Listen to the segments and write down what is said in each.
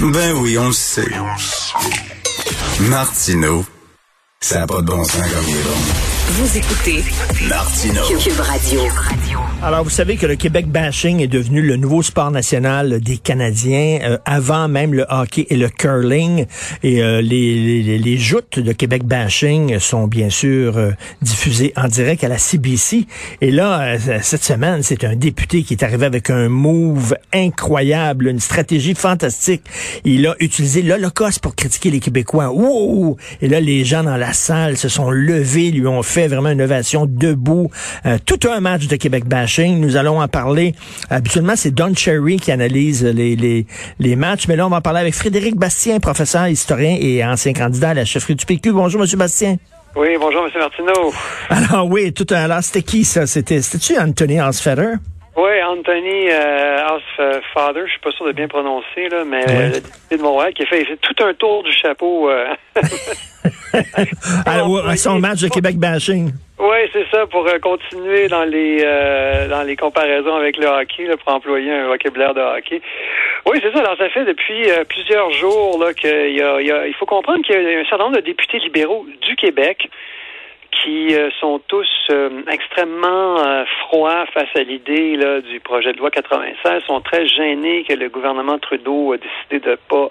Ben oui, on le sait. Martineau, ça n'a pas de bon sens comme il est bon. Vous écoutez Martineau. Cube Radio. Alors, vous savez que le Québec bashing est devenu le nouveau sport national des Canadiens, euh, avant même le hockey et le curling. Et euh, les, les, les, joutes de Québec bashing sont bien sûr euh, diffusées en direct à la CBC. Et là, cette semaine, c'est un député qui est arrivé avec un move incroyable, une stratégie fantastique. Il a utilisé l'Holocauste pour critiquer les Québécois. Wow! Et là, les gens dans la salle se sont levés, lui ont fait vraiment une ovation debout. Euh, tout un match de Québec bashing. Nous allons en parler. Habituellement, c'est Don Cherry qui analyse les, les, les matchs, mais là, on va en parler avec Frédéric Bastien, professeur, historien et ancien candidat à la chefferie du PQ. Bonjour, Monsieur Bastien. Oui, bonjour, Monsieur Martineau. Alors oui, tout un alors c'était qui ça? C'était c'était-tu Anthony Hansfeder? Oui, Anthony euh, Father, je suis pas sûr de bien prononcer, là, mais euh, le député de Montréal qui a fait, tout un tour du chapeau. Euh... Alors, son match de Québec bashing. Oui, c'est ça, pour euh, continuer dans les euh, dans les comparaisons avec le hockey, là, pour employer un vocabulaire de hockey. Oui, c'est ça. Alors, ça fait depuis plusieurs jours là qu'il y a, il, y a, il faut comprendre qu'il y a un certain nombre de députés libéraux du Québec qui euh, sont tous euh, extrêmement euh, froids face à l'idée du projet de loi 96, sont très gênés que le gouvernement Trudeau a décidé de pas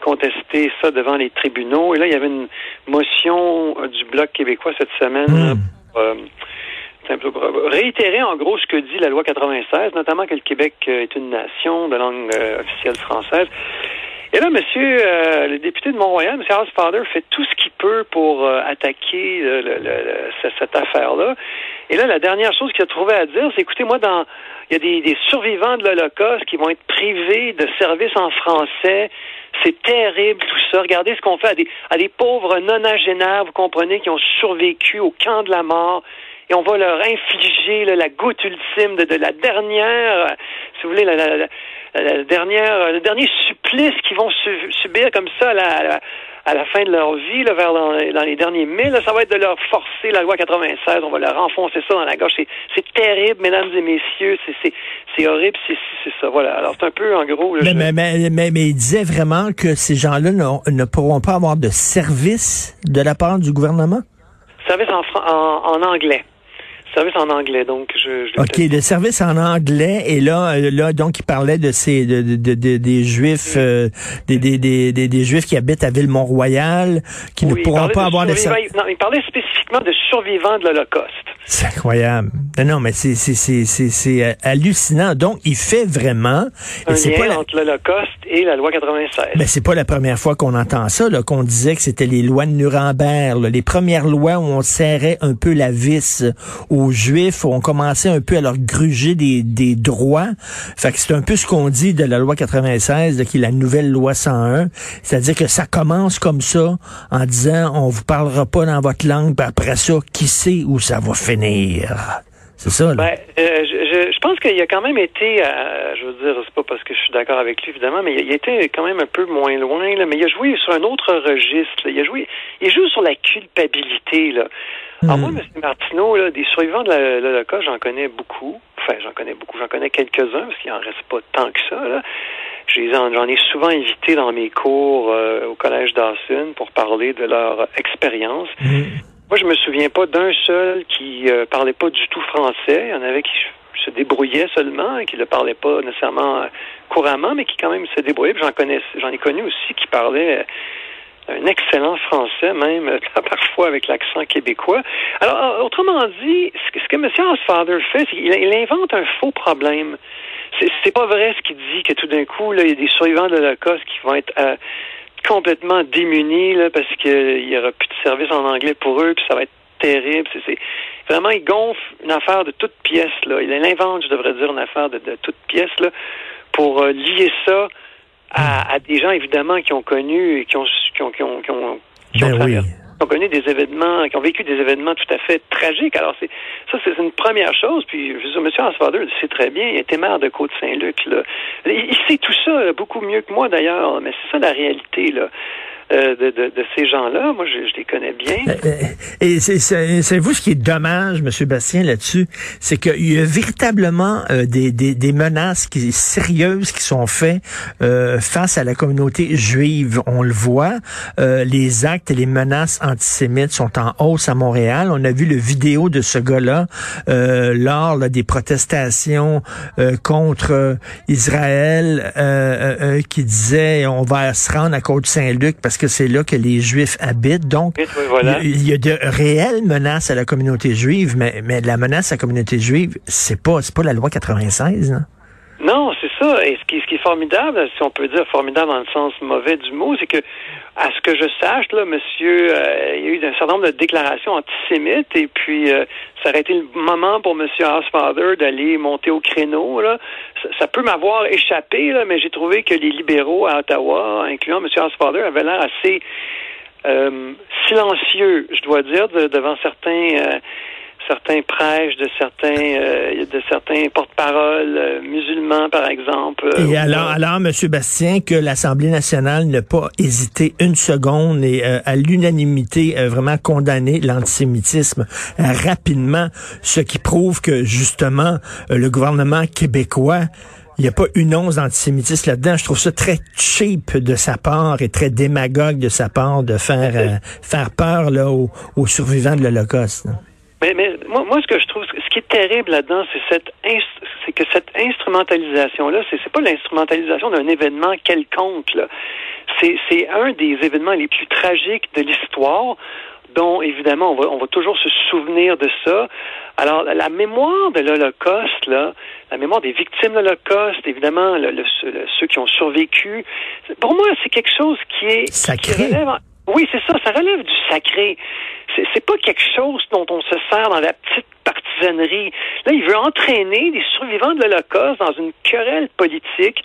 contester ça devant les tribunaux. Et là, il y avait une motion du Bloc québécois cette semaine mmh. pour réitérer en gros ce que dit la loi 96, notamment que le Québec est une nation de langue officielle française. Et là, monsieur, euh, le député de Mont-Royal, M. Housefather, fait tout ce qu'il peut pour euh, attaquer le, cette affaire-là. Et là, la dernière chose qu'il a trouvé à dire, c'est écoutez, moi, il y a des, des survivants de l'Holocauste qui vont être privés de services en français. C'est terrible tout ça. Regardez ce qu'on fait à des, à des pauvres nonagénaires, vous comprenez, qui ont survécu au camp de la mort et on va leur infliger la goutte ultime de, de, la dernière, si vous voulez, la, la, la dernière, le dernier supplice qu'ils vont subir comme ça à la, à la fin de leur vie, là, vers dans, les derniers milles, ça va être de leur forcer la loi 96. On va leur enfoncer ça dans la gorge. C'est terrible, mesdames et messieurs. C'est horrible. C'est ça. Voilà. Alors, c'est un peu, en gros... mais, mais, mais, mais, mais, il disait vraiment que ces gens-là ne, pourront pas avoir de service de la part du gouvernement? Service en, en, en anglais service en anglais, donc je. je ok, le service en anglais et là, euh, là donc il parlait de ces de, de, de des juifs, euh, des, des, des, des, juifs qui habitent à Ville-Mont-Royal, qui ne pourront pas avoir de service. Non, il parlait spécifiquement de survivants de l'Holocauste. C'est incroyable. Non, non, mais c'est c'est c'est euh, hallucinant. Donc il fait vraiment. Un lien pas entre l'Holocauste et la loi 96. Mais c'est pas la première fois qu'on entend ça, là, qu'on disait que c'était les lois de Nuremberg, les premières lois où on serrait un peu la vis aux aux Juifs, on commençait un peu à leur gruger des, droits. Fait que c'est un peu ce qu'on dit de la loi 96, de, qui est la nouvelle loi 101. C'est-à-dire que ça commence comme ça, en disant, on vous parlera pas dans votre langue, puis après ça, qui sait où ça va finir? C'est ça, là. Ben, euh, je, pense qu'il a quand même été, euh, je veux dire, c'est pas parce que je suis d'accord avec lui, évidemment, mais il a, été quand même un peu moins loin, mais il a joué sur un autre registre. Il a joué, il joue sur la culpabilité, là. Alors moi, M. Hmm. Martineau, là, des survivants de l'Holocauste, j'en connais beaucoup. Enfin, j'en connais beaucoup. J'en connais quelques-uns, parce qu'il en reste pas tant que ça. Là. J'en ai souvent invité dans mes cours euh, au Collège Dawson pour parler de leur expérience. Hmm. Moi, je me souviens pas d'un seul qui euh, parlait pas du tout français. Il y en avait qui se débrouillaient seulement et qui ne le parlaient pas nécessairement couramment, mais qui quand même se débrouillaient. J'en connais, j'en ai connu aussi qui parlaient un excellent français, même parfois avec l'accent québécois. Alors, euh, autrement dit, ce que M. Osfather fait, c'est qu'il invente un faux problème. C'est pas vrai ce qu'il dit que tout d'un coup, là, il y a des survivants de l'Holocauste qui vont être euh, complètement démunis parce qu'il y aura plus de service en anglais pour eux, puis ça va être terrible. Vraiment il gonfle une affaire de toute pièce là. Il invente, je devrais dire, une affaire de, de toute pièce là pour euh, lier ça à, des gens évidemment qui ont connu, qui ont, qui ont, qui ont, qui ont, ben ont connu des événements, qui ont vécu des événements tout à fait tragiques. Alors c'est ça, c'est une première chose. Puis je veux dire, Asfader le sait très bien. Il était maire de Côte-Saint-Luc. Là. Il, sait tout ça beaucoup mieux que moi d'ailleurs. Mais c'est ça la réalité là. Euh, de, de, de, ces gens-là. Moi, je, je, les connais bien. Euh, euh, et c'est vous ce qui est dommage, M. Bastien, là-dessus, c'est qu'il y a véritablement des, des, des, menaces qui, sérieuses qui sont faites euh, face à la communauté juive. On le voit, les actes et les menaces antisémites sont en hausse à Montréal. On a vu le vidéo de ce gars-là lors là, des protestations contre Israël qui disait on va se rendre à Côte-Saint-Luc parce que c'est là que les Juifs habitent. Donc, il, y a, de réelles menaces à la communauté juive, mais, mais la menace à la communauté juive, c'est pas, c'est pas la loi 96. Hein? Non, c'est ça. Et ce qui, formidable, si on peut dire formidable dans le sens mauvais du mot, c'est que, à ce que je sache, là, monsieur, euh, il y a eu un certain nombre de déclarations antisémites, et puis euh, ça aurait été le moment pour monsieur Housefather d'aller monter au créneau. Ça, peut m'avoir échappé, mais j'ai trouvé que les libéraux à Ottawa, incluant monsieur Housefather, avaient l'air assez euh, silencieux, je dois dire, devant certains certains prêches, de certains, euh, de certains porte-paroles euh, musulmans, par exemple. Euh, et alors, alors, Monsieur Bastien, que l'Assemblée nationale n'a pas hésité une seconde et à l'unanimité vraiment condamné l'antisémitisme rapidement, ce qui prouve que justement le gouvernement québécois il n'y a pas une once d'antisémitisme là-dedans. Je trouve ça très cheap de sa part et très démagogue de sa part de faire faire peur là aux, aux survivants de l'Holocauste. Mais, mais moi, moi, ce que je trouve, ce qui est terrible là-dedans, c'est cette c'est que cette instrumentalisation-là, c'est, c'est pas l'instrumentalisation d'un événement quelconque. Là. C'est, c'est un des événements les plus tragiques de l'histoire dont évidemment on va, on va toujours se souvenir de ça. Alors la mémoire de l'Holocauste, là, la mémoire des victimes de l'Holocauste, évidemment le, ceux qui ont survécu, pour moi c'est quelque chose qui est sacré. Oui, c'est ça, ça relève du sacré c'est pas quelque chose dont on se sert dans la petite partisanerie. Là, il veut entraîner les survivants de l'Holocauste dans une querelle politique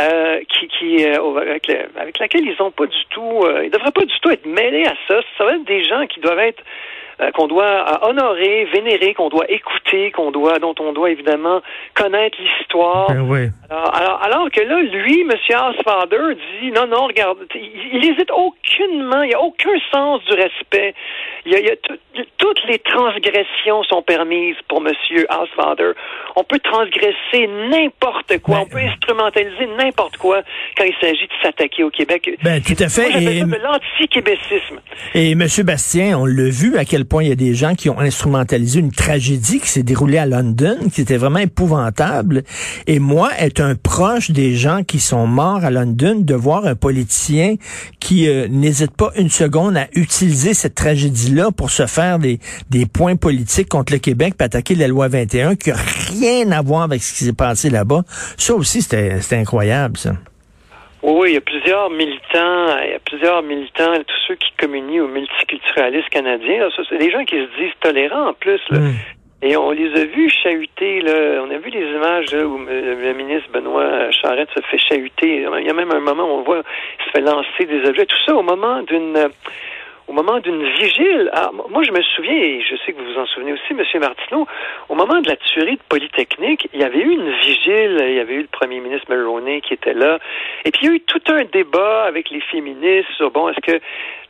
euh, qui, qui euh, avec, avec, laquelle ils ont pas du tout, euh, ils devraient pas du tout être mêlés à ça. Ça va être des gens qui doivent être qu'on doit honorer, vénérer, qu'on doit écouter, qu'on doit, dont on doit évidemment connaître l'histoire. Ben alors, alors, que là, lui, M. Housefather, dit non, non, regarde, il hésite aucunement, il n'y a aucun sens du respect. Il y a, toutes les transgressions sont permises pour M. Housefather. On peut transgresser n'importe quoi, ben, on peut instrumentaliser n'importe quoi quand il s'agit de s'attaquer au Québec. Ben, tout à fait. Et, de l'anti-québécisme. Et M. Bastien, on l'a vu à quel il y a des gens qui ont instrumentalisé une tragédie qui s'est déroulée à London, qui était vraiment épouvantable. Et moi, être un proche des gens qui sont morts à London, de voir un politicien qui euh, n'hésite pas une seconde à utiliser cette tragédie-là pour se faire des, des points politiques contre le Québec, puis attaquer la loi 21, qui n'a rien à voir avec ce qui s'est passé là-bas. Ça aussi, c'était incroyable, ça. Oui, il y a plusieurs militants, il y a plusieurs militants, tous ceux qui communient au multiculturalisme canadien. C'est des gens qui se disent tolérants en plus. Hmm. Et on les a vus chahuter, là. On a vu les images où le ministre Benoît Charette se fait chahuter. Il y a même un moment où on voit il se fait lancer des objets. Tout ça au moment d'une au moment d'une vigile. Ah, moi, je me souviens, et je sais que vous vous en souvenez aussi, M. Martineau, au moment de la tuerie de Polytechnique, il y avait eu une vigile, il y avait eu le premier ministre Mulroney qui était là, et puis il y a eu tout un débat avec les féministes sur, bon, est-ce que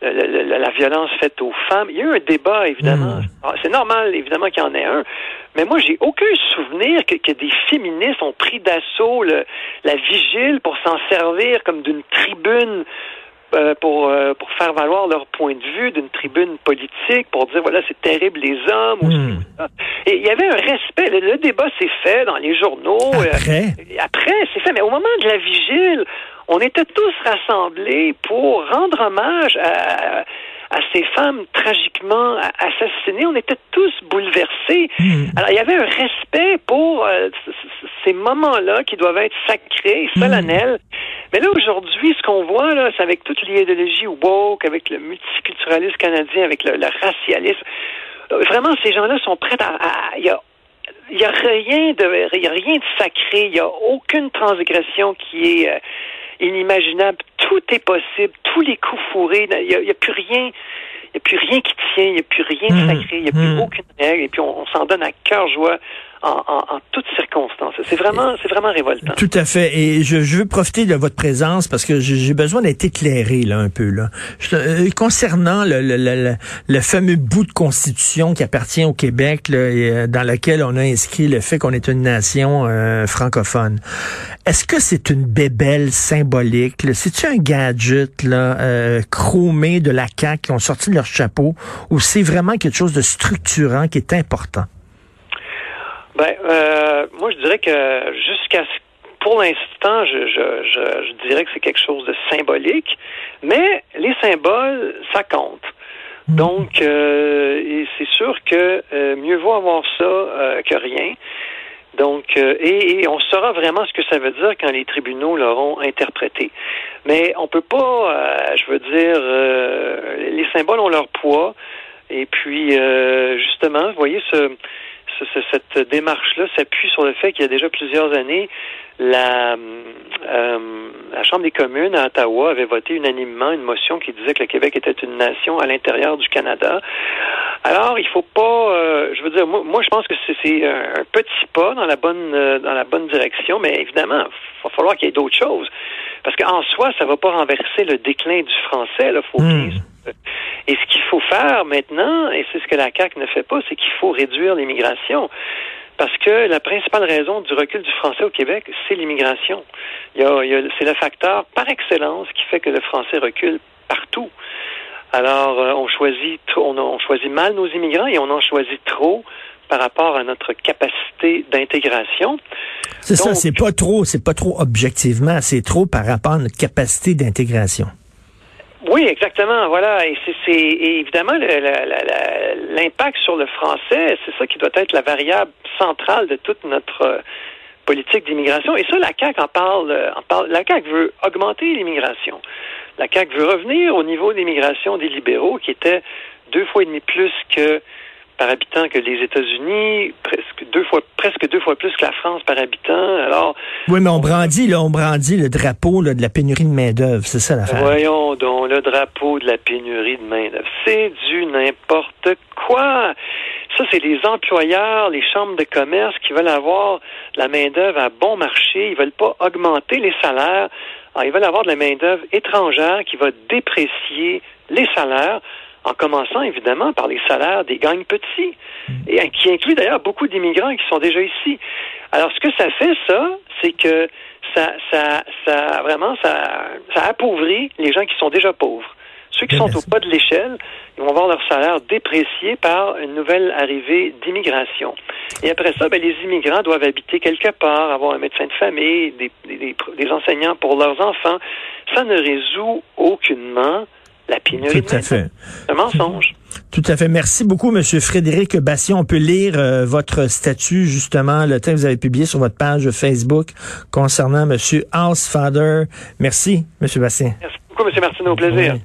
la, violence faite aux femmes, il y a eu un débat, évidemment. Hmm. Ah, c'est normal, évidemment, qu'il y en ait un, mais moi, j'ai aucun souvenir que, que, des féministes ont pris d'assaut la vigile pour s'en servir comme d'une tribune euh, pour, euh, pour faire valoir leur point de vue d'une tribune politique, pour dire voilà, c'est terrible les hommes. Hmm. Et il y avait un respect. Le, débat s'est fait dans les journaux. Euh, après, après c'est fait. Mais au moment de la vigile, on était tous rassemblés pour rendre hommage à, à ces femmes tragiquement assassinées. On était tous bouleversés. Hmm. Alors, il y avait un respect pour ces moments-là qui doivent être sacrés, solennels. Mais là, aujourd'hui, ce qu'on voit, là, c'est avec toute l'idéologie woke, avec le multiculturalisme canadien, avec le, racialisme. Euh, vraiment, ces gens-là sont prêts à. Il y a il y a rien de il y a rien de sacré, il y a aucune transgression qui est euh, inimaginable. Tout est possible, tous les coups fourrés, il n'y a, a, plus rien. Il n'y a plus rien qui tient, il n'y a plus rien de mmh. sacré, il n'y a plus mmh. aucune règle, et puis on, s'en donne à cœur joie en, en, en toutes circonstances. C'est vraiment, c'est vraiment révoltant. Tout à fait. Et je, je, veux profiter de votre présence parce que j'ai besoin d'être éclairé là un peu là. Je, euh, concernant le, le, le, le, fameux bout de constitution qui appartient au Québec, là, et, euh, dans lequel on a inscrit le fait qu'on est une nation euh, francophone. Est-ce que c'est une bébelle symbolique C'est-tu un gadget là, euh, chromé de la CAQ qui ont sorti de leur chapeau ou c'est vraiment quelque chose de structurant qui est important? Ben, euh, moi, je dirais que jusqu'à pour l'instant, je, je, je, je, dirais que c'est quelque chose de symbolique, mais les symboles, ça compte. Mm. Donc, euh, c'est sûr que euh, mieux vaut avoir ça euh, que rien. Donc, et, et, on saura vraiment ce que ça veut dire quand les tribunaux l'auront interprété. Mais on peut pas, je veux dire, les symboles ont leur poids. Et puis, justement, vous voyez ce cette démarche-là s'appuie sur le fait qu'il y a déjà plusieurs années, la, euh, la Chambre des communes à Ottawa avait voté unanimement une motion qui disait que le Québec était une nation à l'intérieur du Canada. Alors, il faut pas, euh, je veux dire, moi, moi je pense que c'est un petit pas dans la bonne euh, dans la bonne direction, mais évidemment, il va falloir qu'il y ait d'autres choses. Parce qu'en soi, ça ne va pas renverser le déclin du français. Là, faut mmh. Et ce qu'il faut faire maintenant, et c'est ce que la CAQ ne fait pas, c'est qu'il faut réduire l'immigration. Parce que la principale raison du recul du français au Québec, c'est l'immigration. Il y a, il y a, c'est le facteur par excellence qui fait que le français recule partout. Alors, euh, on choisit, on, on choisit mal nos immigrants et on en choisit trop par rapport à notre capacité d'intégration. C'est ça, c'est pas trop, c'est pas trop objectivement, c'est trop par rapport à notre capacité d'intégration. Oui, exactement. Voilà. Et c'est évidemment l'impact sur le français, c'est ça qui doit être la variable centrale de toute notre euh, politique d'immigration. Et ça, la CAQ en parle, euh, en parle. La CAQ veut augmenter l'immigration. La CAQ veut revenir au niveau d'immigration des libéraux, qui était deux fois et demi plus que par habitant que les États-Unis, presque deux fois, presque deux fois plus que la France par habitant. Alors. Oui, mais on brandit, là, on brandit le drapeau là, de la pénurie de main-d'œuvre, c'est ça l'affaire. Voyons donc, le drapeau de la pénurie de main-d'œuvre. C'est du n'importe quoi. Ça, c'est les employeurs, les chambres de commerce qui veulent avoir la main-d'œuvre à bon marché. Ils veulent pas augmenter les salaires. Alors, ils veulent avoir de la main-d'œuvre étrangère qui va déprécier les salaires en commençant évidemment par les salaires des gangs petits, et qui inclut d'ailleurs beaucoup d'immigrants qui sont déjà ici. Alors, ce que ça fait, ça, c'est que ça, ça, ça, vraiment, ça, ça appauvrit les gens qui sont déjà pauvres. Ceux qui sont au bas de l'échelle, ils vont voir leur salaire déprécié par une nouvelle arrivée d'immigration. Et après ça, ben, les immigrants doivent habiter quelque part, avoir un médecin de famille, des, des, des enseignants pour leurs enfants. Ça ne résout aucunement la pénurie Tout à fait. Un mensonge. Tout à fait. Merci beaucoup, M. Frédéric Bastien. On peut lire euh, votre statut, justement, le texte que vous avez publié sur votre page Facebook concernant M. Housefather. Merci, M. Bastien. Merci beaucoup, M. Martineau. Au plaisir.